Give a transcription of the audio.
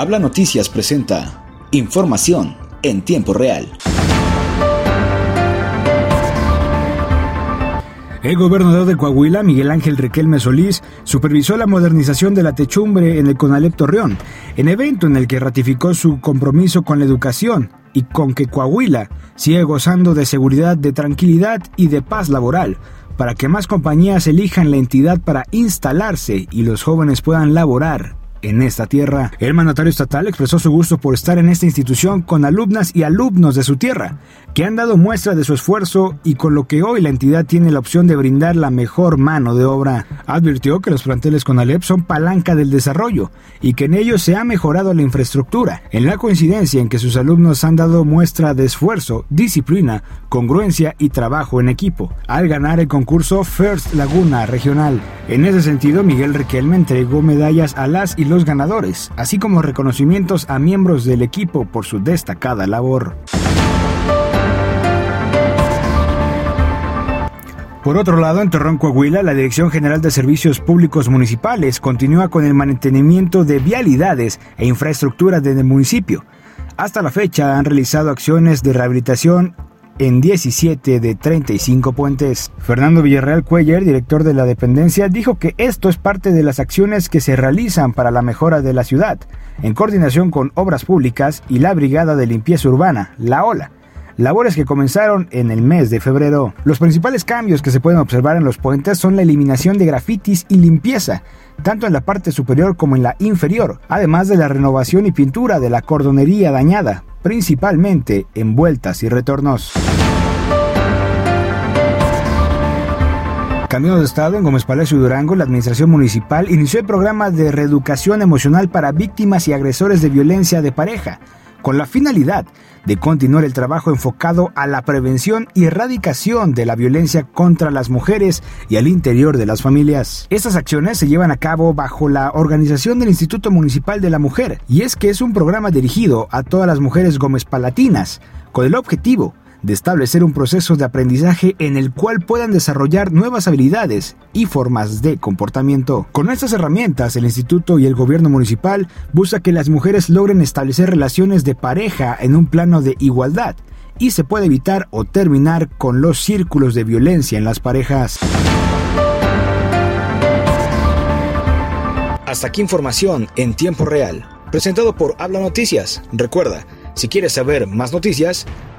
Habla Noticias presenta información en tiempo real. El gobernador de Coahuila, Miguel Ángel Riquelme Solís, supervisó la modernización de la techumbre en el Conalep Torreón, en evento en el que ratificó su compromiso con la educación y con que Coahuila sigue gozando de seguridad, de tranquilidad y de paz laboral, para que más compañías elijan la entidad para instalarse y los jóvenes puedan laborar en esta tierra. El mandatario estatal expresó su gusto por estar en esta institución con alumnas y alumnos de su tierra, que han dado muestra de su esfuerzo y con lo que hoy la entidad tiene la opción de brindar la mejor mano de obra. Advirtió que los planteles con Alep son palanca del desarrollo y que en ellos se ha mejorado la infraestructura, en la coincidencia en que sus alumnos han dado muestra de esfuerzo, disciplina, congruencia y trabajo en equipo, al ganar el concurso First Laguna Regional. En ese sentido, Miguel Riquelme entregó medallas a las y los ganadores, así como reconocimientos a miembros del equipo por su destacada labor. Por otro lado, en Torreón, Coahuila, la Dirección General de Servicios Públicos Municipales continúa con el mantenimiento de vialidades e infraestructura del municipio. Hasta la fecha han realizado acciones de rehabilitación en 17 de 35 puentes. Fernando Villarreal Cuellar, director de la dependencia, dijo que esto es parte de las acciones que se realizan para la mejora de la ciudad, en coordinación con Obras Públicas y la Brigada de Limpieza Urbana, la OLA labores que comenzaron en el mes de febrero. Los principales cambios que se pueden observar en los puentes son la eliminación de grafitis y limpieza, tanto en la parte superior como en la inferior, además de la renovación y pintura de la cordonería dañada, principalmente en vueltas y retornos. Camino de Estado en Gómez Palacio Durango, la Administración Municipal inició el programa de reeducación emocional para víctimas y agresores de violencia de pareja con la finalidad de continuar el trabajo enfocado a la prevención y erradicación de la violencia contra las mujeres y al interior de las familias. Estas acciones se llevan a cabo bajo la organización del Instituto Municipal de la Mujer, y es que es un programa dirigido a todas las mujeres gómez palatinas, con el objetivo de establecer un proceso de aprendizaje en el cual puedan desarrollar nuevas habilidades y formas de comportamiento. Con estas herramientas, el instituto y el gobierno municipal busca que las mujeres logren establecer relaciones de pareja en un plano de igualdad y se puede evitar o terminar con los círculos de violencia en las parejas. Hasta aquí información en tiempo real, presentado por Habla Noticias. Recuerda, si quieres saber más noticias,